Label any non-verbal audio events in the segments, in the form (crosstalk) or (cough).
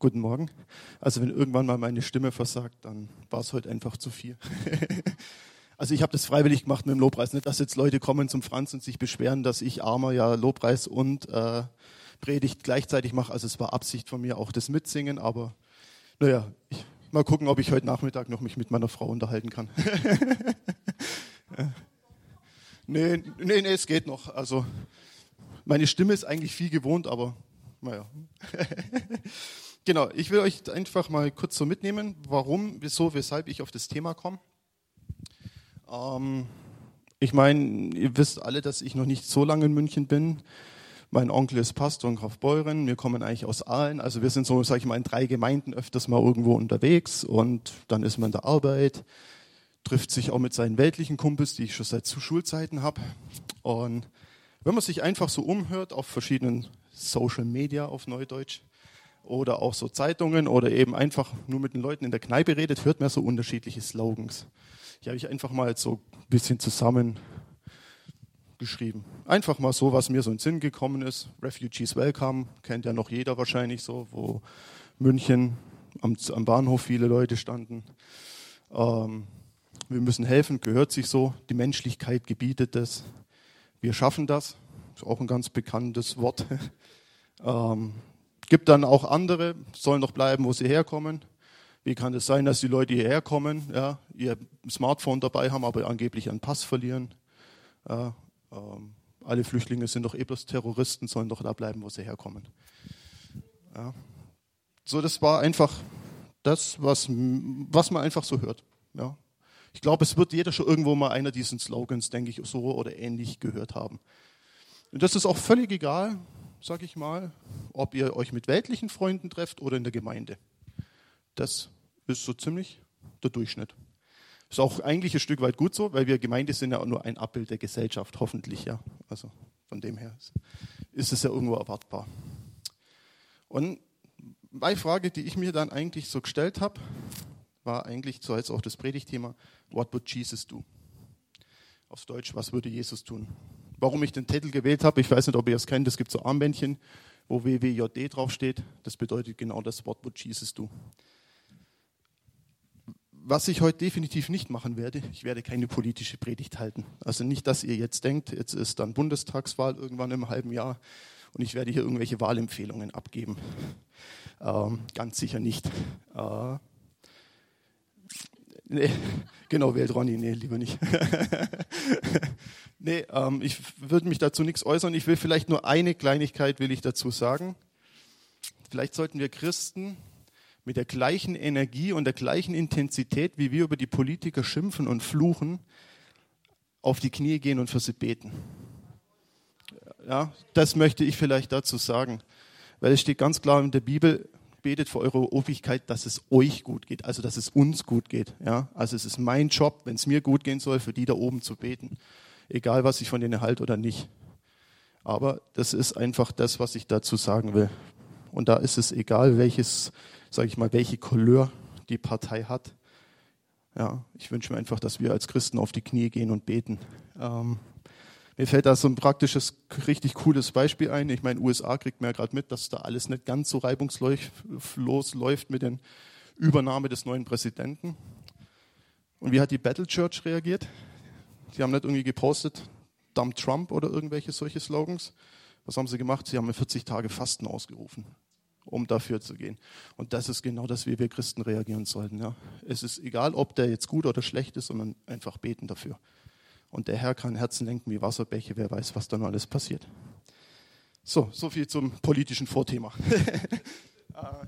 Guten Morgen. Also wenn irgendwann mal meine Stimme versagt, dann war es heute einfach zu viel. (laughs) also ich habe das freiwillig gemacht mit dem Lobpreis. Nicht, dass jetzt Leute kommen zum Franz und sich beschweren, dass ich armer ja Lobpreis und äh, Predigt gleichzeitig mache. Also es war Absicht von mir auch das Mitsingen, aber naja, ich, mal gucken, ob ich heute Nachmittag noch mich mit meiner Frau unterhalten kann. (laughs) nee, nee, nee, es geht noch. Also meine Stimme ist eigentlich viel gewohnt, aber naja. (laughs) Genau, ich will euch einfach mal kurz so mitnehmen, warum, wieso, weshalb ich auf das Thema komme. Ähm, ich meine, ihr wisst alle, dass ich noch nicht so lange in München bin. Mein Onkel ist Pastor in Kaufbeuren. Wir kommen eigentlich aus Aalen. Also wir sind so, sage ich mal, in drei Gemeinden öfters mal irgendwo unterwegs und dann ist man in der Arbeit, trifft sich auch mit seinen weltlichen Kumpels, die ich schon seit Schulzeiten habe. Und wenn man sich einfach so umhört auf verschiedenen Social Media auf Neudeutsch, oder auch so Zeitungen oder eben einfach nur mit den Leuten in der Kneipe redet, hört man so unterschiedliche Slogans. Die habe ich einfach mal so ein bisschen zusammengeschrieben. Einfach mal so, was mir so in den Sinn gekommen ist. Refugees Welcome, kennt ja noch jeder wahrscheinlich so, wo München am, am Bahnhof viele Leute standen. Ähm, wir müssen helfen, gehört sich so. Die Menschlichkeit gebietet es. Wir schaffen das. Ist auch ein ganz bekanntes Wort. (laughs) ähm, Gibt dann auch andere, sollen doch bleiben, wo sie herkommen. Wie kann es sein, dass die Leute hierher kommen, ja, ihr Smartphone dabei haben, aber angeblich einen Pass verlieren? Ja, ähm, alle Flüchtlinge sind doch eh bloß Terroristen, sollen doch da bleiben, wo sie herkommen. Ja. So, das war einfach das, was, was man einfach so hört. Ja. Ich glaube, es wird jeder schon irgendwo mal einer diesen Slogans, denke ich, so oder ähnlich gehört haben. Und das ist auch völlig egal, sag ich mal, ob ihr euch mit weltlichen Freunden trefft oder in der Gemeinde. Das ist so ziemlich der Durchschnitt. Ist auch eigentlich ein Stück weit gut so, weil wir Gemeinde sind ja nur ein Abbild der Gesellschaft, hoffentlich, ja. Also von dem her ist es ja irgendwo erwartbar. Und meine Frage, die ich mir dann eigentlich so gestellt habe, war eigentlich so jetzt auch das Predigtthema, what would Jesus do? Auf Deutsch, was würde Jesus tun? Warum ich den Titel gewählt habe. Ich weiß nicht, ob ihr es kennt. Es gibt so Armbändchen, wo WWJD draufsteht. Das bedeutet genau das Wort, wo Jesus du. Was ich heute definitiv nicht machen werde, ich werde keine politische Predigt halten. Also nicht, dass ihr jetzt denkt, jetzt ist dann Bundestagswahl irgendwann im halben Jahr und ich werde hier irgendwelche Wahlempfehlungen abgeben. Ähm, ganz sicher nicht. Äh, nee, (laughs) genau, wählt Ronny, nee, lieber nicht. (laughs) Nee, ähm, ich würde mich dazu nichts äußern. Ich will vielleicht nur eine Kleinigkeit will ich dazu sagen. Vielleicht sollten wir Christen mit der gleichen Energie und der gleichen Intensität, wie wir über die Politiker schimpfen und fluchen, auf die Knie gehen und für sie beten. Ja, das möchte ich vielleicht dazu sagen, weil es steht ganz klar in der Bibel, betet für eure Ewigkeit, dass es euch gut geht, also dass es uns gut geht. Ja, also es ist mein Job, wenn es mir gut gehen soll, für die da oben zu beten egal was ich von denen halte oder nicht. Aber das ist einfach das, was ich dazu sagen will. Und da ist es egal, welches, sage ich mal, welche Couleur die Partei hat. Ja, ich wünsche mir einfach, dass wir als Christen auf die Knie gehen und beten. Ähm, mir fällt da so ein praktisches, richtig cooles Beispiel ein. Ich meine, USA kriegt mir ja gerade mit, dass da alles nicht ganz so reibungslos läuft mit der Übernahme des neuen Präsidenten. Und wie hat die Battle Church reagiert? Sie haben nicht irgendwie gepostet, Dump Trump oder irgendwelche solche Slogans. Was haben sie gemacht? Sie haben 40 Tage Fasten ausgerufen, um dafür zu gehen. Und das ist genau das, wie wir Christen reagieren sollten. Ja. Es ist egal, ob der jetzt gut oder schlecht ist, sondern einfach beten dafür. Und der Herr kann Herzen lenken wie Wasserbäche, wer weiß, was dann alles passiert. So, so viel zum politischen Vorthema. (laughs) Äh,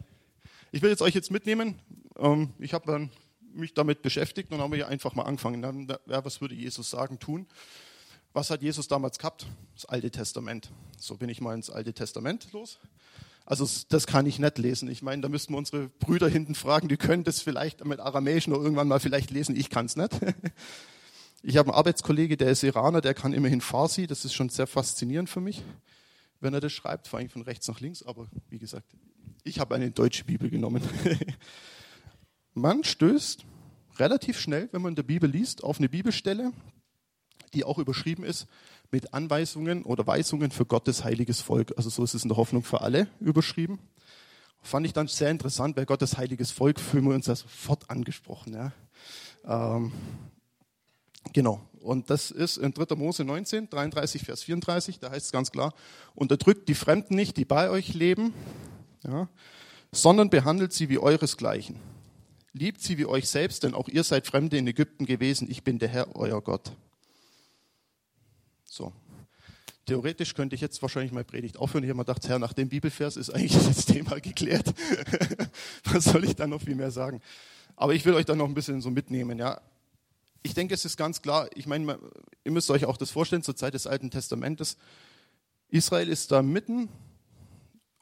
ich will jetzt euch jetzt mitnehmen. Ähm, ich habe mich damit beschäftigt und haben wir einfach mal angefangen. Ja, was würde Jesus sagen, tun? Was hat Jesus damals gehabt? Das Alte Testament. So bin ich mal ins Alte Testament los. Also das kann ich nicht lesen. Ich meine, da müssten wir unsere Brüder hinten fragen, die können das vielleicht mit Aramäisch noch irgendwann mal vielleicht lesen. Ich kann es nicht. (laughs) Ich habe einen Arbeitskollege, der ist Iraner, der kann immerhin Farsi. Das ist schon sehr faszinierend für mich, wenn er das schreibt, vor allem von rechts nach links. Aber wie gesagt, ich habe eine deutsche Bibel genommen. (laughs) Man stößt relativ schnell, wenn man in der Bibel liest, auf eine Bibelstelle, die auch überschrieben ist mit Anweisungen oder Weisungen für Gottes heiliges Volk. Also so ist es in der Hoffnung für alle überschrieben. Fand ich dann sehr interessant, weil Gottes heiliges Volk fühlen wir uns da sofort angesprochen. Ja. Ähm, genau. Und das ist in 3. Mose 19, 33, Vers 34, da heißt es ganz klar, unterdrückt die Fremden nicht, die bei euch leben, ja, sondern behandelt sie wie euresgleichen. Liebt sie wie euch selbst, denn auch ihr seid Fremde in Ägypten gewesen. Ich bin der Herr, euer Gott. So. Theoretisch könnte ich jetzt wahrscheinlich meine Predigt aufhören. Ich habe mir gedacht, Herr, nach dem Bibelvers ist eigentlich (laughs) das Thema geklärt. (laughs) Was soll ich da noch viel mehr sagen? Aber ich will euch da noch ein bisschen so mitnehmen. Ja, ich denke, es ist ganz klar, ich meine, ihr müsst euch auch das vorstellen, zur Zeit des Alten Testamentes, Israel ist da mitten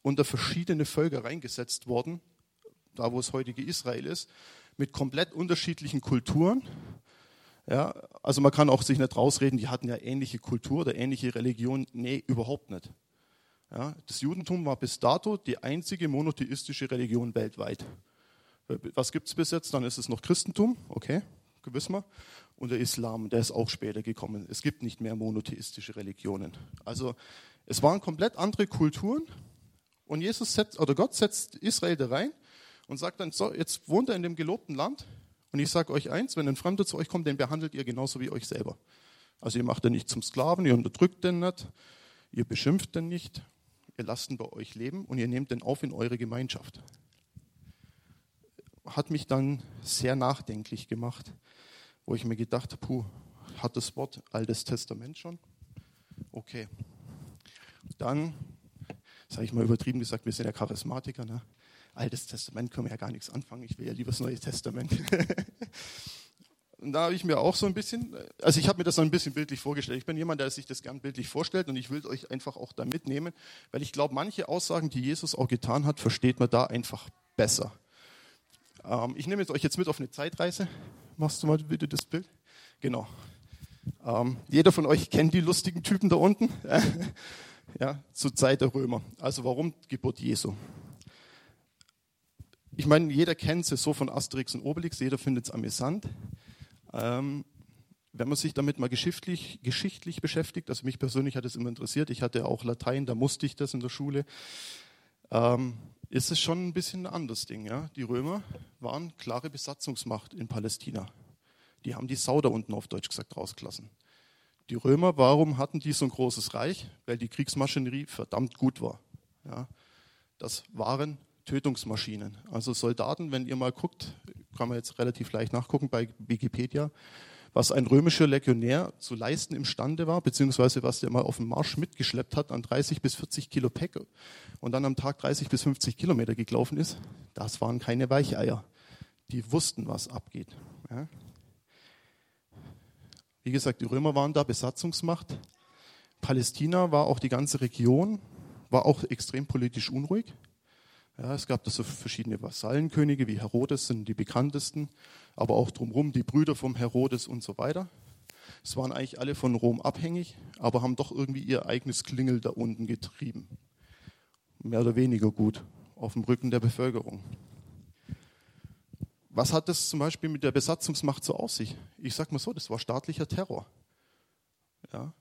unter verschiedene Völker reingesetzt worden, da wo es heutige Israel ist, mit komplett unterschiedlichen Kulturen. Ja, also man kann auch sich nicht rausreden, die hatten ja ähnliche Kultur oder ähnliche Religion. Nee, überhaupt nicht. Ja, das Judentum war bis dato die einzige monotheistische Religion weltweit. Was gibt es bis jetzt? Dann ist es noch Christentum, okay wissen wir. Und der Islam, der ist auch später gekommen. Es gibt nicht mehr monotheistische Religionen. Also es waren komplett andere Kulturen. Und Jesus setzt, oder Gott setzt Israel da rein und sagt dann, so, jetzt wohnt er in dem gelobten Land. Und ich sage euch eins, wenn ein Fremder zu euch kommt, den behandelt ihr genauso wie euch selber. Also ihr macht den nicht zum Sklaven, ihr unterdrückt den nicht, ihr beschimpft den nicht, ihr lasst ihn bei euch leben und ihr nehmt den auf in eure Gemeinschaft. Hat mich dann sehr nachdenklich gemacht wo ich mir gedacht habe, puh, hat das Wort Altes Testament schon? Okay. Dann, sage ich mal übertrieben gesagt, wir sind ja Charismatiker, ne? Altes Testament können wir ja gar nichts anfangen, ich will ja lieber das Neue Testament. (laughs) und da habe ich mir auch so ein bisschen, also ich habe mir das so ein bisschen bildlich vorgestellt. Ich bin jemand, der sich das gern bildlich vorstellt und ich will euch einfach auch da mitnehmen, weil ich glaube, manche Aussagen, die Jesus auch getan hat, versteht man da einfach besser. Ähm, ich nehme euch jetzt mit auf eine Zeitreise. Machst du mal bitte das Bild? Genau. Ähm, jeder von euch kennt die lustigen Typen da unten. (laughs) ja, zur Zeit der Römer. Also warum Geburt Jesu? Ich meine, jeder kennt sie so von Asterix und Obelix, jeder findet es amüsant. Ähm, wenn man sich damit mal geschichtlich, geschichtlich beschäftigt, also mich persönlich hat es immer interessiert, ich hatte auch Latein, da musste ich das in der Schule, ähm, ist es schon ein bisschen ein anderes Ding. Ja? Die Römer waren klare Besatzungsmacht in Palästina. Die haben die Sau da unten auf Deutsch gesagt rausgelassen. Die Römer, warum hatten die so ein großes Reich? Weil die Kriegsmaschinerie verdammt gut war. Ja? Das waren Tötungsmaschinen. Also Soldaten, wenn ihr mal guckt, kann man jetzt relativ leicht nachgucken bei Wikipedia, was ein römischer Legionär zu leisten imstande war, beziehungsweise was der mal auf dem Marsch mitgeschleppt hat an 30 bis 40 Kilo Päck und dann am Tag 30 bis 50 Kilometer gelaufen ist, das waren keine Weicheier. Die wussten, was abgeht. Ja. Wie gesagt, die Römer waren da Besatzungsmacht. Palästina war auch die ganze Region, war auch extrem politisch unruhig. Ja, es gab da so verschiedene Vasallenkönige, wie Herodes sind die bekanntesten, aber auch drumherum die Brüder vom Herodes und so weiter. Es waren eigentlich alle von Rom abhängig, aber haben doch irgendwie ihr eigenes Klingel da unten getrieben. Mehr oder weniger gut, auf dem Rücken der Bevölkerung. Was hat das zum Beispiel mit der Besatzungsmacht so auf sich? Ich sage mal so, das war staatlicher Terror. Ja?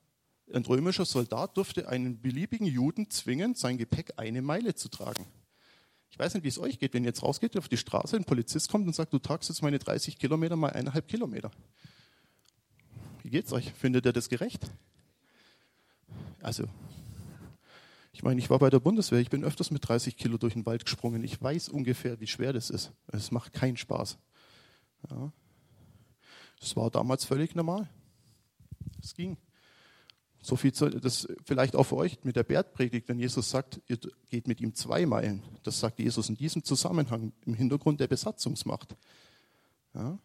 Ein römischer Soldat durfte einen beliebigen Juden zwingen, sein Gepäck eine Meile zu tragen. Ich weiß nicht, wie es euch geht, wenn ihr jetzt rausgeht auf die Straße, ein Polizist kommt und sagt, du tragst jetzt meine 30 Kilometer mal eineinhalb Kilometer. Wie geht's euch? Findet ihr das gerecht? Also, ich meine, ich war bei der Bundeswehr, ich bin öfters mit 30 Kilo durch den Wald gesprungen. Ich weiß ungefähr, wie schwer das ist. Es macht keinen Spaß. Ja. War damals völlig normal. Es ging. So viel zu, das vielleicht auch für euch mit der Bergpredigt, wenn Jesus sagt, ihr geht mit ihm zwei Meilen. Das sagt Jesus in diesem Zusammenhang im Hintergrund der Besatzungsmacht. Ja.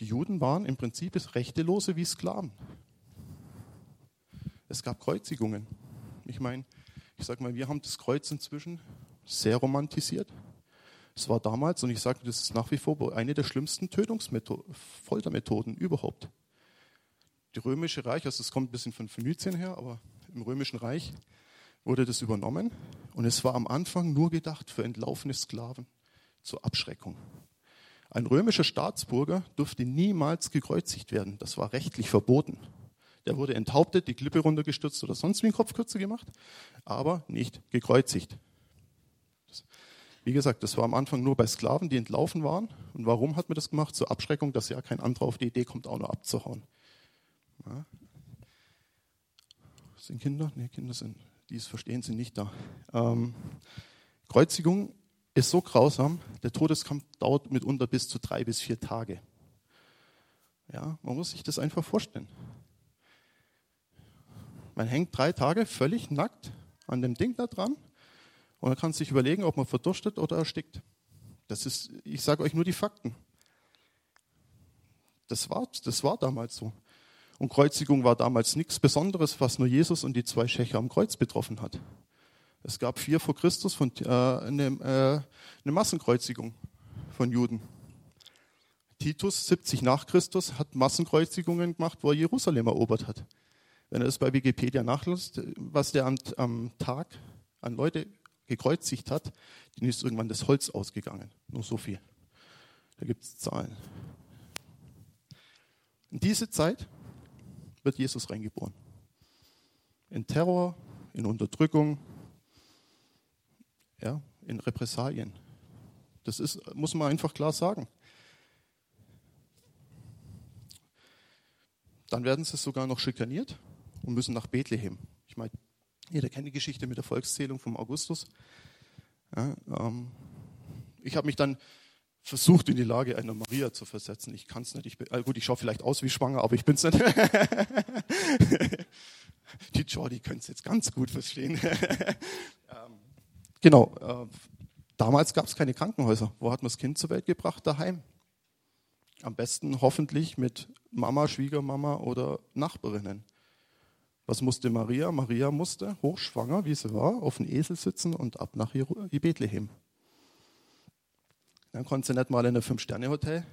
Die Juden waren im Prinzip Rechtelose wie Sklaven. Es gab Kreuzigungen. Ich meine, ich sage mal, wir haben das Kreuz inzwischen sehr romantisiert. Es war damals, und ich sage, das ist nach wie vor eine der schlimmsten Tötungsmethoden, Foltermethoden überhaupt römische Reich, also es kommt ein bisschen von Phönizien her, aber im römischen Reich wurde das übernommen und es war am Anfang nur gedacht für entlaufene Sklaven zur Abschreckung. Ein römischer Staatsbürger durfte niemals gekreuzigt werden. Das war rechtlich verboten. Der wurde enthauptet, die Klippe runtergestürzt oder sonst wie ein Kopf kürzer gemacht, aber nicht gekreuzigt. Wie gesagt, das war am Anfang nur bei Sklaven, die entlaufen waren. Und warum hat man das gemacht? Zur Abschreckung, dass ja kein anderer auf die Idee kommt, auch nur abzuhauen. Ja. Sind Kinder? Nee, Kinder sind, die es verstehen, sind nicht da. Ähm, Kreuzigung ist so grausam, der Todeskampf dauert mitunter bis zu drei bis vier Tage. Ja, man muss sich das einfach vorstellen. Man hängt drei Tage völlig nackt an dem Ding da dran und man kann sich überlegen, ob man verdurstet oder erstickt. Das ist, ich sage euch nur die Fakten. Das war, das war damals so. Und Kreuzigung war damals nichts Besonderes, was nur Jesus und die zwei Schächer am Kreuz betroffen hat. Es gab vier vor Christus von, äh, eine, äh, eine Massenkreuzigung von Juden. Titus 70 nach Christus hat Massenkreuzigungen gemacht, wo er Jerusalem erobert hat. Wenn er das bei Wikipedia nachlässt, was der am, am Tag an Leute gekreuzigt hat, denen ist irgendwann das Holz ausgegangen. Nur so viel. Da gibt es Zahlen. In diese Zeit wird Jesus reingeboren. In Terror, in Unterdrückung, ja, in Repressalien. Das ist, muss man einfach klar sagen. Dann werden sie sogar noch schikaniert und müssen nach Bethlehem. Ich meine, jeder kennt die Geschichte mit der Volkszählung vom Augustus. Ja, ähm, ich habe mich dann versucht, in die Lage einer Maria zu versetzen. Ich kann es nicht. Ich bin, also gut, ich schaue vielleicht aus wie schwanger, aber ich bin es nicht. (laughs) die Jordi können es jetzt ganz gut verstehen. (laughs) ähm, genau. Äh, damals gab es keine Krankenhäuser. Wo hat man das Kind zur Welt gebracht? Daheim. Am besten hoffentlich mit Mama, Schwiegermama oder Nachbarinnen. Was musste Maria? Maria musste, hochschwanger wie sie war, auf den Esel sitzen und ab nach Bethlehem. Dann konnte sie nicht mal in ein Fünf-Sterne-Hotel.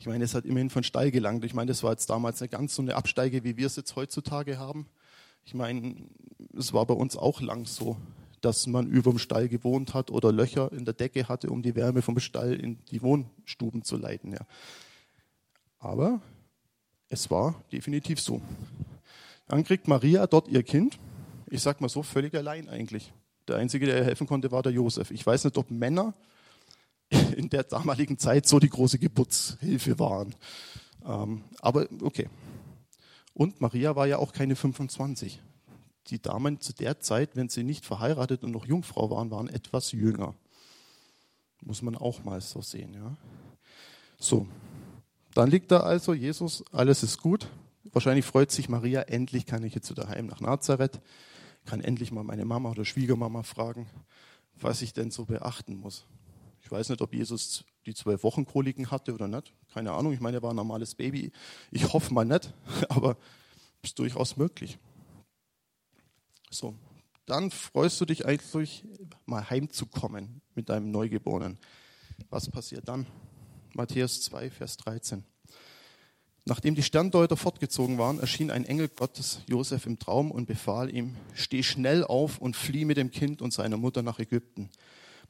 Ich meine, es hat immerhin von Stall gelangt. Ich meine, das war jetzt damals nicht ganz so eine Absteige, wie wir es jetzt heutzutage haben. Ich meine, es war bei uns auch lang so, dass man über dem Stall gewohnt hat oder Löcher in der Decke hatte, um die Wärme vom Stall in die Wohnstuben zu leiten. Ja. Aber es war definitiv so. Dann kriegt Maria dort ihr Kind. Ich sag mal so, völlig allein eigentlich. Der Einzige, der ihr helfen konnte, war der Josef. Ich weiß nicht, ob Männer (laughs) in der damaligen Zeit so die große Geburtshilfe waren. Ähm, aber okay. Und Maria war ja auch keine 25. Die Damen zu der Zeit, wenn sie nicht verheiratet und noch Jungfrau waren, waren etwas jünger. Muss man auch mal so sehen. Ja? So, dann liegt da also Jesus, alles ist gut. Wahrscheinlich freut sich Maria, endlich kann ich jetzt wieder heim nach Nazareth, kann endlich mal meine Mama oder Schwiegermama fragen, was ich denn so beachten muss. Ich weiß nicht, ob Jesus die zwölf Wochen Koliken hatte oder nicht. Keine Ahnung. Ich meine, er war ein normales Baby. Ich hoffe mal nicht, (laughs) aber ist durchaus möglich. So, dann freust du dich eigentlich, mal heimzukommen mit deinem Neugeborenen. Was passiert dann? Matthäus 2, Vers 13. Nachdem die Sterndeuter fortgezogen waren, erschien ein Engel Gottes Josef im Traum und befahl ihm, steh schnell auf und flieh mit dem Kind und seiner Mutter nach Ägypten.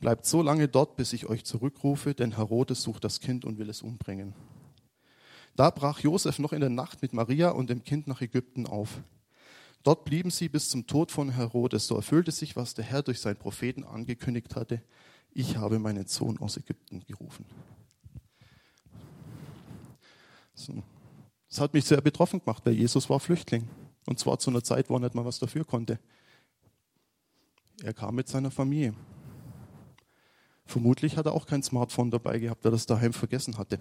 Bleibt so lange dort, bis ich euch zurückrufe, denn Herodes sucht das Kind und will es umbringen. Da brach Josef noch in der Nacht mit Maria und dem Kind nach Ägypten auf. Dort blieben sie bis zum Tod von Herodes. So erfüllte sich, was der Herr durch seinen Propheten angekündigt hatte. Ich habe meinen Sohn aus Ägypten gerufen. Das hat mich sehr betroffen gemacht, weil Jesus war Flüchtling. Und zwar zu einer Zeit, wo er nicht mal was dafür konnte. Er kam mit seiner Familie. Vermutlich hat er auch kein Smartphone dabei gehabt, weil er das daheim vergessen hatte.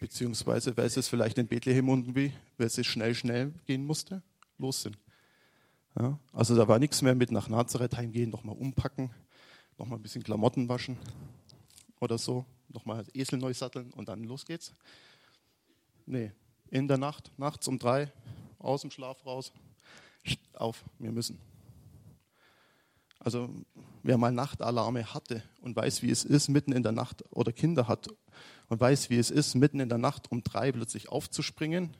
Beziehungsweise, weil es vielleicht in Bethlehem irgendwie, weil es schnell, schnell gehen musste, los sind. Ja, also da war nichts mehr mit nach Nazareth heimgehen, nochmal umpacken, nochmal ein bisschen Klamotten waschen oder so, nochmal Esel neu satteln und dann los geht's. Nee, in der Nacht, nachts um drei, aus dem Schlaf raus, auf, wir müssen. Also wer mal Nachtalarme hatte und weiß, wie es ist, mitten in der Nacht oder Kinder hat und weiß, wie es ist, mitten in der Nacht um drei plötzlich aufzuspringen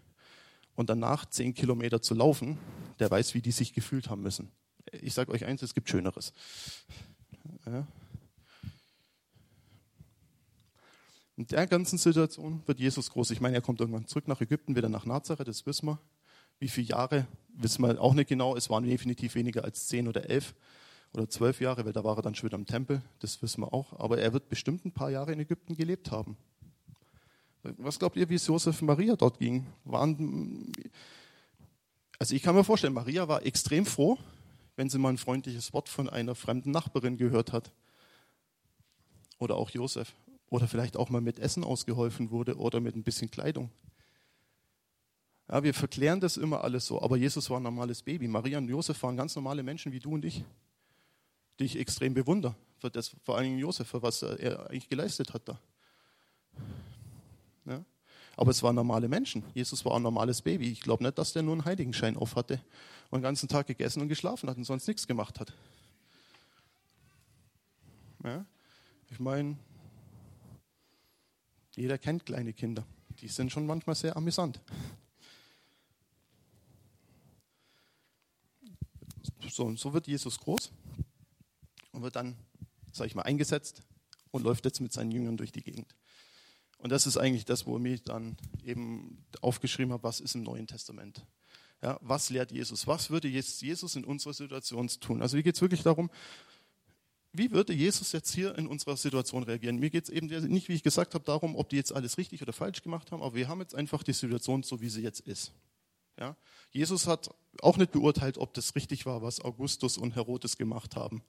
und danach zehn Kilometer zu laufen, der weiß, wie die sich gefühlt haben müssen. Ich sage euch eins, es gibt Schöneres. Ja. In der ganzen Situation wird Jesus groß. Ich meine, er kommt irgendwann zurück nach Ägypten, wieder nach Nazareth, das wissen wir. Wie viele Jahre, wissen wir auch nicht genau. Es waren definitiv weniger als zehn oder elf oder zwölf Jahre, weil da war er dann schon wieder im Tempel, das wissen wir auch. Aber er wird bestimmt ein paar Jahre in Ägypten gelebt haben. Was glaubt ihr, wie es Josef und Maria dort ging? Waren, also ich kann mir vorstellen, Maria war extrem froh, wenn sie mal ein freundliches Wort von einer fremden Nachbarin gehört hat. Oder auch Josef. Oder vielleicht auch mal mit Essen ausgeholfen wurde oder mit ein bisschen Kleidung. Ja, wir verklären das immer alles so, aber Jesus war ein normales Baby. Maria und Josef waren ganz normale Menschen wie du und ich, die ich extrem bewundere. Für das, vor allem Josef, für was er eigentlich geleistet hat da. Ja? Aber es waren normale Menschen. Jesus war ein normales Baby. Ich glaube nicht, dass der nur einen Heiligenschein auf hatte und den ganzen Tag gegessen und geschlafen hat und sonst nichts gemacht hat. Ja? Ich meine, jeder kennt kleine Kinder. Die sind schon manchmal sehr amüsant. So, und so wird Jesus groß und wird dann, sage ich mal, eingesetzt und läuft jetzt mit seinen Jüngern durch die Gegend. Und das ist eigentlich das, wo ich mich dann eben aufgeschrieben habe, was ist im Neuen Testament. Ja, was lehrt Jesus? Was würde jetzt Jesus in unserer Situation tun? Also, hier geht es wirklich darum, wie würde Jesus jetzt hier in unserer Situation reagieren? Mir geht es eben nicht, wie ich gesagt habe, darum, ob die jetzt alles richtig oder falsch gemacht haben, aber wir haben jetzt einfach die Situation so, wie sie jetzt ist. Ja? Jesus hat auch nicht beurteilt, ob das richtig war, was Augustus und Herodes gemacht haben.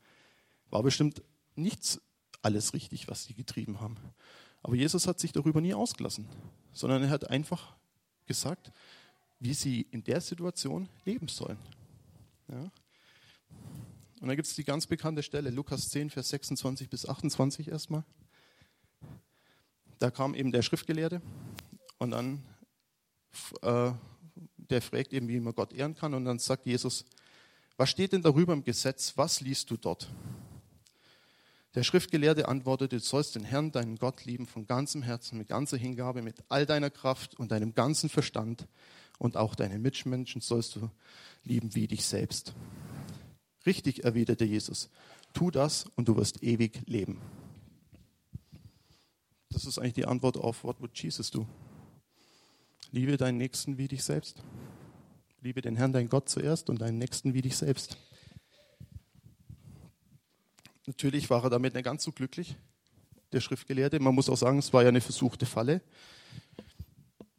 War bestimmt nichts alles richtig, was sie getrieben haben. Aber Jesus hat sich darüber nie ausgelassen, sondern er hat einfach gesagt, wie sie in der Situation leben sollen. Ja? Und da gibt es die ganz bekannte Stelle, Lukas 10, Vers 26 bis 28 erstmal. Da kam eben der Schriftgelehrte und dann, äh, der fragt eben, wie man Gott ehren kann. Und dann sagt Jesus, was steht denn darüber im Gesetz? Was liest du dort? Der Schriftgelehrte antwortete, du sollst den Herrn, deinen Gott lieben von ganzem Herzen, mit ganzer Hingabe, mit all deiner Kraft und deinem ganzen Verstand. Und auch deine Mitmenschen sollst du lieben wie dich selbst. Richtig, erwiderte Jesus. Tu das und du wirst ewig leben. Das ist eigentlich die Antwort auf What would Jesus do? Liebe deinen Nächsten wie dich selbst. Liebe den Herrn, dein Gott zuerst und deinen Nächsten wie dich selbst. Natürlich war er damit nicht ganz so glücklich, der Schriftgelehrte. Man muss auch sagen, es war ja eine versuchte Falle.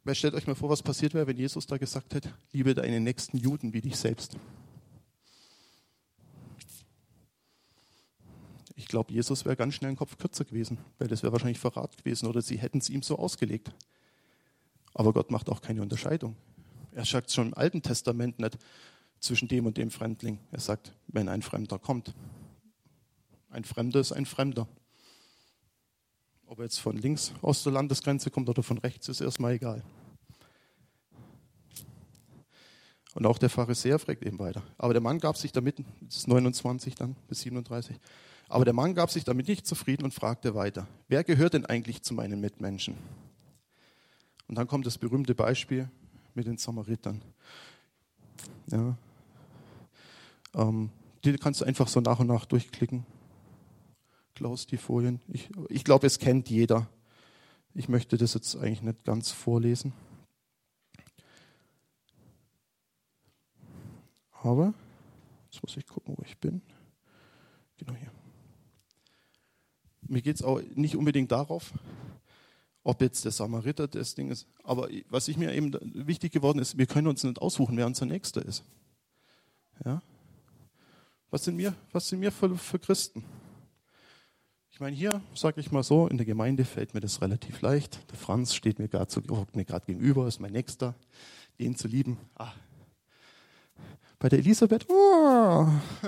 Weil stellt euch mal vor, was passiert wäre, wenn Jesus da gesagt hätte, liebe deine nächsten Juden wie dich selbst. Ich glaube, Jesus wäre ganz schnell einen Kopf kürzer gewesen, weil das wäre wahrscheinlich Verrat gewesen oder sie hätten es ihm so ausgelegt. Aber Gott macht auch keine Unterscheidung. Er sagt schon im Alten Testament nicht zwischen dem und dem Fremdling. Er sagt, wenn ein Fremder kommt. Ein Fremder ist ein Fremder. Ob er jetzt von links aus der Landesgrenze kommt oder von rechts, ist erstmal egal. Und auch der Pharisäer fragt eben weiter. Aber der Mann gab sich damit, das ist 29 dann bis 37, aber der Mann gab sich damit nicht zufrieden und fragte weiter, wer gehört denn eigentlich zu meinen Mitmenschen? Und dann kommt das berühmte Beispiel mit den Samaritern. Ja. Ähm, die kannst du einfach so nach und nach durchklicken. Klaus, die Folien. Ich, ich glaube, es kennt jeder. Ich möchte das jetzt eigentlich nicht ganz vorlesen. Aber, jetzt muss ich gucken, wo ich bin. Genau hier mir geht es auch nicht unbedingt darauf, ob jetzt der Samariter das Ding ist. Aber was ich mir eben wichtig geworden ist, wir können uns nicht aussuchen, wer unser Nächster ist. Ja? Was sind wir, was sind wir für, für Christen? Ich meine, hier, sage ich mal so, in der Gemeinde fällt mir das relativ leicht. Der Franz steht mir gerade gegenüber, ist mein Nächster, den zu lieben. Ah. Bei der Elisabeth, oh. (laughs)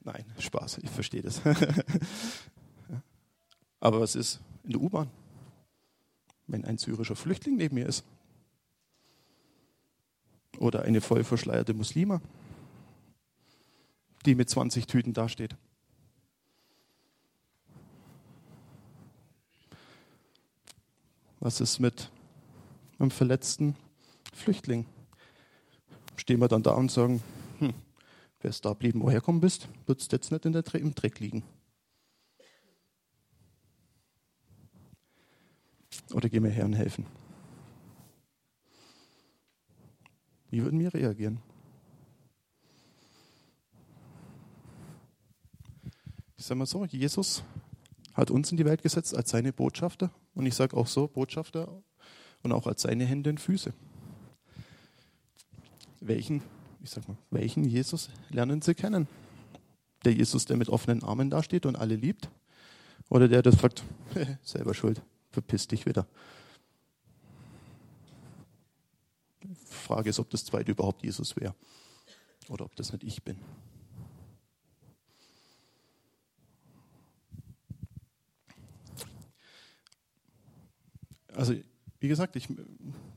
Nein, Spaß, ich verstehe das. (laughs) Aber was ist in der U-Bahn, wenn ein syrischer Flüchtling neben mir ist? Oder eine voll verschleierte Muslima, die mit 20 Tüten dasteht? Was ist mit einem verletzten Flüchtling? Stehen wir dann da und sagen, hm, wärst da blieben, woher kommen bist, würdest jetzt nicht in der, im Dreck liegen. Oder geh mir her und helfen. Wie würden wir reagieren? ich sage mal so, Jesus hat uns in die Welt gesetzt als seine Botschafter und ich sage auch so, Botschafter und auch als seine Hände und Füße. Welchen, ich sag mal, welchen Jesus lernen Sie kennen? Der Jesus, der mit offenen Armen dasteht und alle liebt? Oder der, der sagt, (laughs) selber schuld, verpiss dich wieder. Frage ist, ob das zweite überhaupt Jesus wäre oder ob das nicht ich bin. Also, wie gesagt, ich,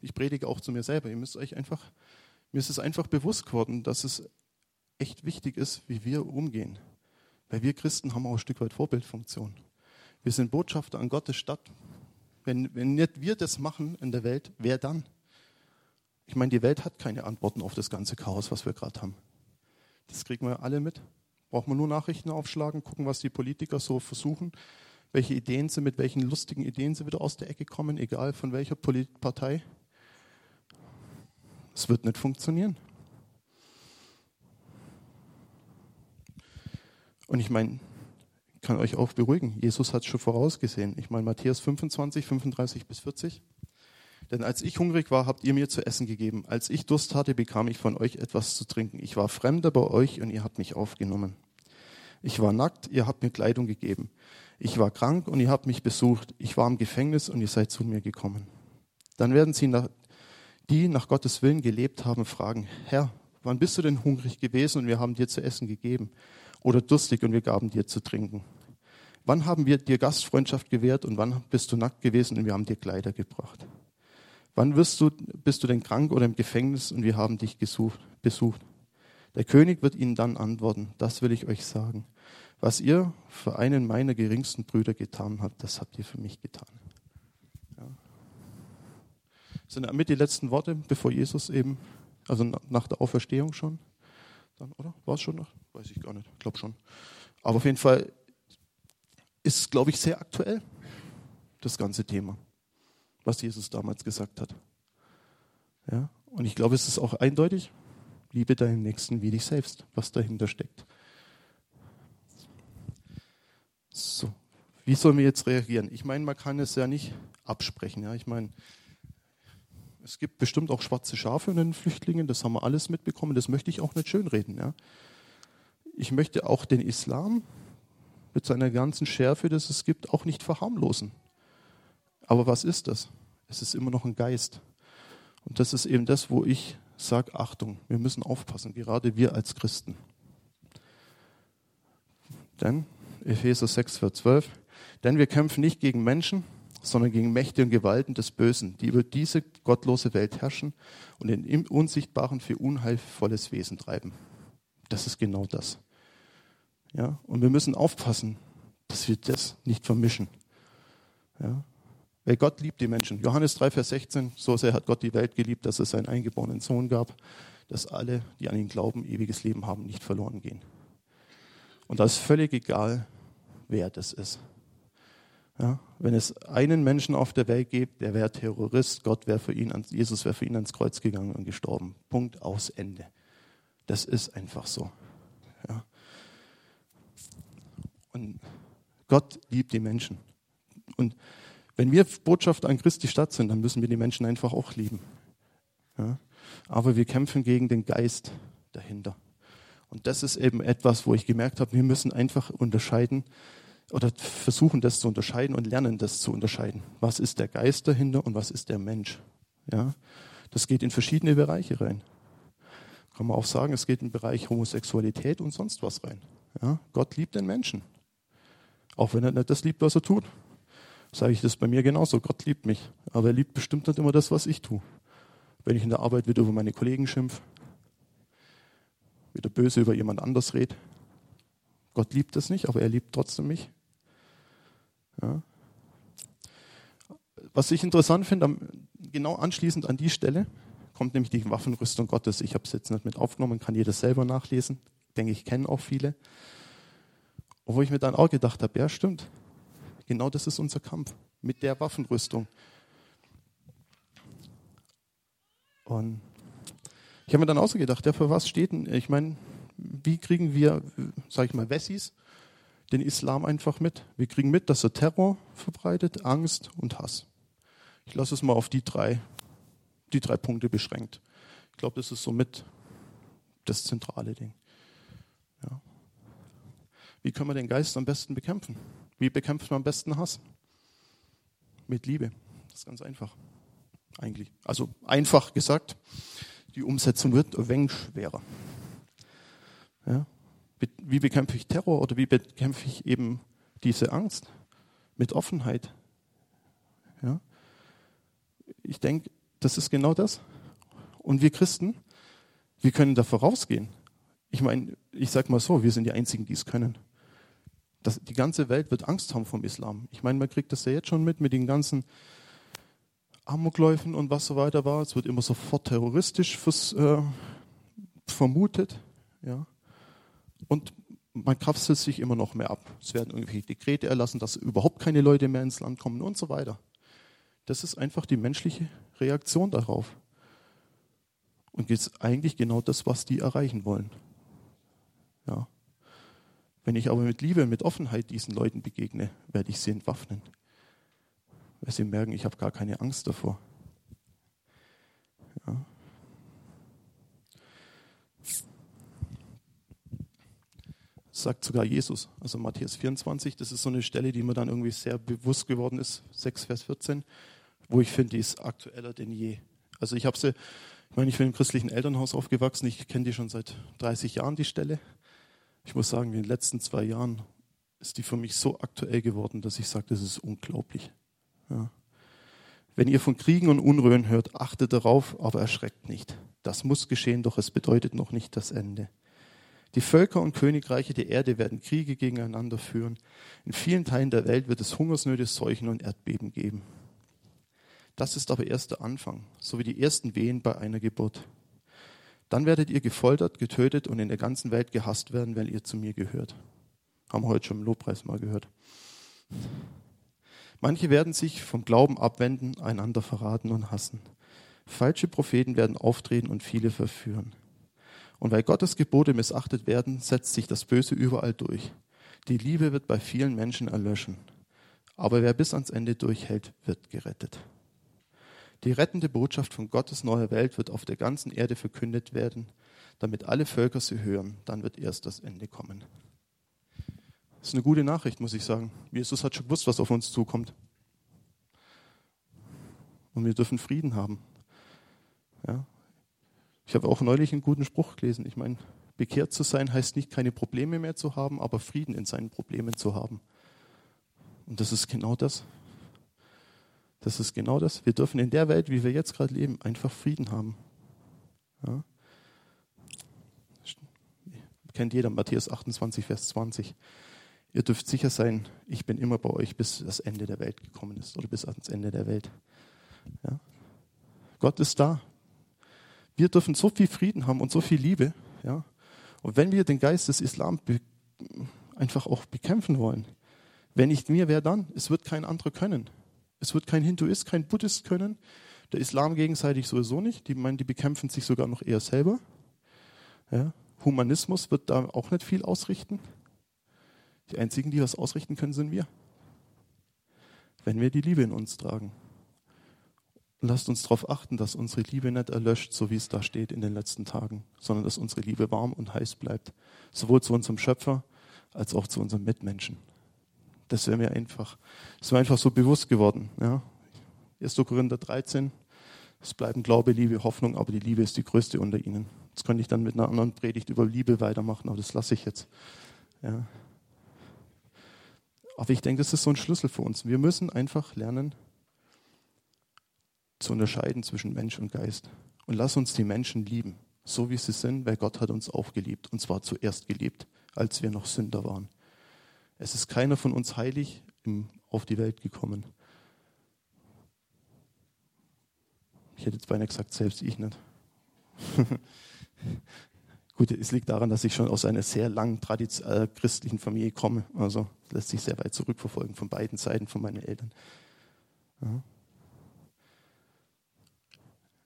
ich predige auch zu mir selber. Ihr müsst euch einfach, mir ist es einfach bewusst geworden, dass es echt wichtig ist, wie wir umgehen. Weil wir Christen haben auch ein Stück weit Vorbildfunktion. Wir sind Botschafter an Gottes Stadt. Wenn, wenn nicht wir das machen in der Welt, wer dann? Ich meine, die Welt hat keine Antworten auf das ganze Chaos, was wir gerade haben. Das kriegen wir alle mit. Braucht man nur Nachrichten aufschlagen, gucken, was die Politiker so versuchen, welche Ideen sie, mit welchen lustigen Ideen sie wieder aus der Ecke kommen, egal von welcher Partei. Es wird nicht funktionieren. Und ich meine, ich kann euch auch beruhigen, Jesus hat es schon vorausgesehen. Ich meine, Matthäus 25, 35 bis 40. Denn als ich hungrig war, habt ihr mir zu essen gegeben. Als ich Durst hatte, bekam ich von euch etwas zu trinken. Ich war Fremder bei euch und ihr habt mich aufgenommen. Ich war nackt, ihr habt mir Kleidung gegeben. Ich war krank und ihr habt mich besucht. Ich war im Gefängnis und ihr seid zu mir gekommen. Dann werden sie, nach, die nach Gottes Willen gelebt haben, fragen, Herr, wann bist du denn hungrig gewesen und wir haben dir zu essen gegeben? Oder durstig und wir gaben dir zu trinken? Wann haben wir dir Gastfreundschaft gewährt und wann bist du nackt gewesen und wir haben dir Kleider gebracht? Wann wirst du, bist du denn krank oder im Gefängnis und wir haben dich gesucht, besucht? Der König wird ihnen dann antworten, das will ich euch sagen. Was ihr für einen meiner geringsten Brüder getan habt, das habt ihr für mich getan. Ja. Das sind damit die letzten Worte, bevor Jesus eben, also nach der Auferstehung schon, dann, oder? War es schon noch? Weiß ich gar nicht, ich glaube schon. Aber auf jeden Fall ist, glaube ich, sehr aktuell, das ganze Thema was Jesus damals gesagt hat. Ja? Und ich glaube, es ist auch eindeutig, liebe deinen Nächsten wie dich selbst, was dahinter steckt. So, wie sollen wir jetzt reagieren? Ich meine, man kann es ja nicht absprechen. Ja? Ich meine, es gibt bestimmt auch schwarze Schafe in den Flüchtlingen, das haben wir alles mitbekommen, das möchte ich auch nicht schönreden. Ja? Ich möchte auch den Islam mit seiner ganzen Schärfe, das es gibt, auch nicht verharmlosen. Aber was ist das? Es ist immer noch ein Geist. Und das ist eben das, wo ich sage, Achtung, wir müssen aufpassen, gerade wir als Christen. Denn, Epheser 6, Vers 12, denn wir kämpfen nicht gegen Menschen, sondern gegen Mächte und Gewalten des Bösen, die über diese gottlose Welt herrschen und in Unsichtbaren für unheilvolles Wesen treiben. Das ist genau das. Ja? Und wir müssen aufpassen, dass wir das nicht vermischen. Ja? Weil Gott liebt die Menschen. Johannes 3, Vers 16, so sehr hat Gott die Welt geliebt, dass es seinen eingeborenen Sohn gab, dass alle, die an ihn glauben, ewiges Leben haben, nicht verloren gehen. Und da ist völlig egal, wer das ist. Ja, wenn es einen Menschen auf der Welt gibt, der wäre Terrorist, Gott wäre für ihn, Jesus wäre für ihn ans Kreuz gegangen und gestorben. Punkt aus Ende. Das ist einfach so. Ja. Und Gott liebt die Menschen. Und wenn wir Botschafter an Christi Stadt sind, dann müssen wir die Menschen einfach auch lieben. Ja? Aber wir kämpfen gegen den Geist dahinter. Und das ist eben etwas, wo ich gemerkt habe, wir müssen einfach unterscheiden oder versuchen, das zu unterscheiden und lernen, das zu unterscheiden. Was ist der Geist dahinter und was ist der Mensch? Ja? Das geht in verschiedene Bereiche rein. Kann man auch sagen, es geht in den Bereich Homosexualität und sonst was rein. Ja? Gott liebt den Menschen. Auch wenn er nicht das liebt, was er tut sage ich das bei mir genauso. Gott liebt mich, aber er liebt bestimmt nicht immer das, was ich tue. Wenn ich in der Arbeit wieder über meine Kollegen schimpf, wieder böse über jemand anders rede. Gott liebt das nicht, aber er liebt trotzdem mich. Ja. Was ich interessant finde, genau anschließend an die Stelle kommt nämlich die Waffenrüstung Gottes. Ich habe es jetzt nicht mit aufgenommen, kann jeder selber nachlesen. Denke ich, kennen auch viele. Wo ich mir dann auch gedacht habe, ja stimmt, Genau das ist unser Kampf mit der Waffenrüstung. Und ich habe mir dann auch so gedacht, ja, für was steht denn, ich meine, wie kriegen wir, sage ich mal, Wessis den Islam einfach mit. Wir kriegen mit, dass er Terror verbreitet, Angst und Hass. Ich lasse es mal auf die drei, die drei Punkte beschränkt. Ich glaube, das ist somit das zentrale Ding. Ja. Wie können wir den Geist am besten bekämpfen? Wie bekämpft man am besten Hass? Mit Liebe. Das ist ganz einfach. Eigentlich. Also einfach gesagt. Die Umsetzung wird ein wenig schwerer. Ja. Wie bekämpfe ich Terror oder wie bekämpfe ich eben diese Angst? Mit Offenheit. Ja. Ich denke, das ist genau das. Und wir Christen, wir können da vorausgehen. Ich meine, ich sage mal so, wir sind die Einzigen, die es können. Das, die ganze Welt wird Angst haben vom Islam. Ich meine, man kriegt das ja jetzt schon mit, mit den ganzen Amokläufen und was so weiter war. Es wird immer sofort terroristisch fürs, äh, vermutet. Ja. Und man kapselt sich immer noch mehr ab. Es werden irgendwelche Dekrete erlassen, dass überhaupt keine Leute mehr ins Land kommen und so weiter. Das ist einfach die menschliche Reaktion darauf. Und ist eigentlich genau das, was die erreichen wollen. Ja. Wenn ich aber mit Liebe, mit Offenheit diesen Leuten begegne, werde ich sie entwaffnen. Weil sie merken, ich habe gar keine Angst davor. Ja. sagt sogar Jesus, also Matthäus 24, das ist so eine Stelle, die mir dann irgendwie sehr bewusst geworden ist, 6 Vers 14, wo ich finde, die ist aktueller denn je. Also ich habe sie, ich meine, ich bin im christlichen Elternhaus aufgewachsen, ich kenne die schon seit 30 Jahren, die Stelle. Ich muss sagen, in den letzten zwei Jahren ist die für mich so aktuell geworden, dass ich sage, das ist unglaublich. Ja. Wenn ihr von Kriegen und Unruhen hört, achtet darauf, aber erschreckt nicht. Das muss geschehen, doch es bedeutet noch nicht das Ende. Die Völker und Königreiche der Erde werden Kriege gegeneinander führen. In vielen Teilen der Welt wird es Hungersnöte, Seuchen und Erdbeben geben. Das ist aber erst der Anfang, so wie die ersten Wehen bei einer Geburt. Dann werdet ihr gefoltert, getötet und in der ganzen Welt gehasst werden, weil ihr zu mir gehört. Haben wir heute schon im Lobpreis mal gehört. Manche werden sich vom Glauben abwenden, einander verraten und hassen. Falsche Propheten werden auftreten und viele verführen. Und weil Gottes Gebote missachtet werden, setzt sich das Böse überall durch. Die Liebe wird bei vielen Menschen erlöschen. Aber wer bis ans Ende durchhält, wird gerettet. Die rettende Botschaft von Gottes neuer Welt wird auf der ganzen Erde verkündet werden, damit alle Völker sie hören. Dann wird erst das Ende kommen. Das ist eine gute Nachricht, muss ich sagen. Jesus hat schon gewusst, was auf uns zukommt. Und wir dürfen Frieden haben. Ja, ich habe auch neulich einen guten Spruch gelesen. Ich meine, bekehrt zu sein heißt nicht, keine Probleme mehr zu haben, aber Frieden in seinen Problemen zu haben. Und das ist genau das. Das ist genau das. Wir dürfen in der Welt, wie wir jetzt gerade leben, einfach Frieden haben. Ja? Kennt jeder Matthäus 28, Vers 20. Ihr dürft sicher sein, ich bin immer bei euch, bis das Ende der Welt gekommen ist oder bis ans Ende der Welt. Ja? Gott ist da. Wir dürfen so viel Frieden haben und so viel Liebe. Ja? Und wenn wir den Geist des Islam einfach auch bekämpfen wollen, wenn nicht wir, wer dann? Es wird kein anderer können. Es wird kein Hinduist, kein Buddhist können. Der Islam gegenseitig sowieso nicht. Die meinen, die bekämpfen sich sogar noch eher selber. Ja? Humanismus wird da auch nicht viel ausrichten. Die einzigen, die was ausrichten können, sind wir. Wenn wir die Liebe in uns tragen. Lasst uns darauf achten, dass unsere Liebe nicht erlöscht, so wie es da steht in den letzten Tagen, sondern dass unsere Liebe warm und heiß bleibt. Sowohl zu unserem Schöpfer als auch zu unseren Mitmenschen. Das wäre mir einfach, das wäre einfach so bewusst geworden. Ja. 1. Korinther 13, es bleiben Glaube, Liebe, Hoffnung, aber die Liebe ist die größte unter ihnen. Das könnte ich dann mit einer anderen Predigt über Liebe weitermachen, aber das lasse ich jetzt. Ja. Aber ich denke, das ist so ein Schlüssel für uns. Wir müssen einfach lernen, zu unterscheiden zwischen Mensch und Geist. Und lass uns die Menschen lieben, so wie sie sind, weil Gott hat uns auch geliebt. Und zwar zuerst geliebt, als wir noch Sünder waren. Es ist keiner von uns heilig auf die Welt gekommen. Ich hätte jetzt beinahe gesagt, selbst ich nicht. (laughs) Gut, es liegt daran, dass ich schon aus einer sehr langen äh, christlichen Familie komme. Also lässt sich sehr weit zurückverfolgen von beiden Seiten von meinen Eltern. Ja.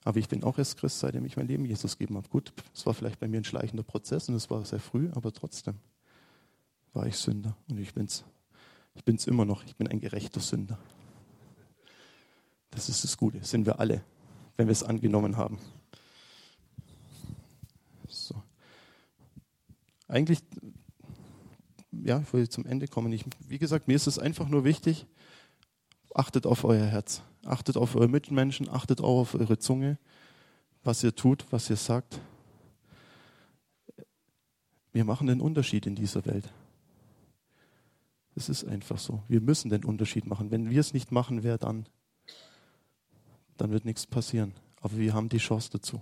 Aber ich bin auch erst Christ, seitdem ich mein Leben Jesus gegeben habe. Gut, es war vielleicht bei mir ein schleichender Prozess und es war sehr früh, aber trotzdem. war ich Sünder und ich bin's. Ich bin's immer noch. Ich bin ein gerechter Sünder. Das ist das Gute. Sind wir alle, wenn wir es angenommen haben. Eigentlich, ja, ich will zum Ende kommen. Ich, wie gesagt, mir ist es einfach nur wichtig, achtet auf euer Herz. Achtet auf eure Mitmenschen, achtet auch auf eure Zunge, was ihr tut, was ihr sagt. Wir machen den Unterschied in dieser Welt. Es ist einfach so. Wir müssen den Unterschied machen. Wenn wir es nicht machen, wer dann? Dann wird nichts passieren. Aber wir haben die Chance dazu.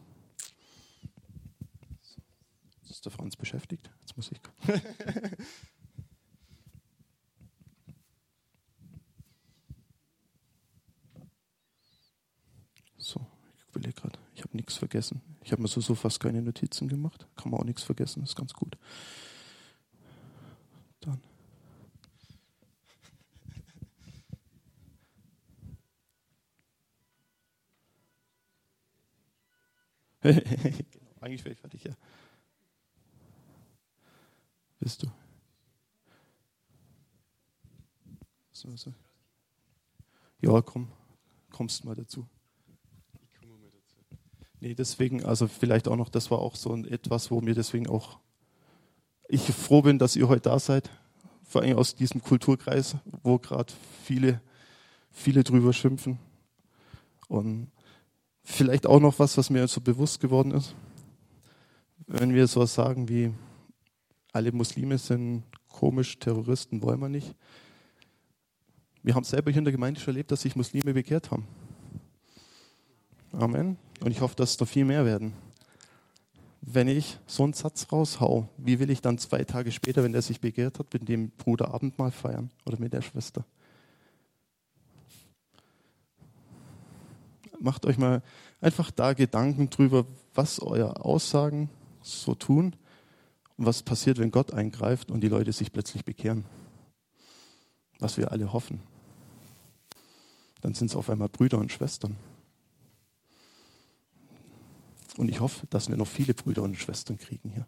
Ist der Franz beschäftigt. Muss (laughs) ich. so, ich überlege gerade. Ich habe nichts vergessen. Ich habe mir so, so fast keine Notizen gemacht. Kann man auch nichts vergessen, ist ganz gut. Dann. (laughs) Eigentlich wäre ich fertig, ja. Bist du? So, so. Ja, komm, kommst mal dazu. Nee, deswegen, also vielleicht auch noch, das war auch so etwas, wo mir deswegen auch ich froh bin, dass ihr heute da seid. Vor allem aus diesem Kulturkreis, wo gerade viele, viele drüber schimpfen. Und vielleicht auch noch was, was mir so bewusst geworden ist. Wenn wir so sagen wie, alle Muslime sind komisch, Terroristen wollen wir nicht. Wir haben selber hier in der Gemeinde schon erlebt, dass sich Muslime bekehrt haben. Amen. Und ich hoffe, dass es noch viel mehr werden. Wenn ich so einen Satz raushau, wie will ich dann zwei Tage später, wenn der sich begehrt hat, mit dem Bruder Abendmahl feiern oder mit der Schwester? Macht euch mal einfach da Gedanken drüber, was eure Aussagen so tun was passiert, wenn Gott eingreift und die Leute sich plötzlich bekehren. Was wir alle hoffen. Dann sind es auf einmal Brüder und Schwestern. Und ich hoffe, dass wir noch viele Brüder und Schwestern kriegen hier.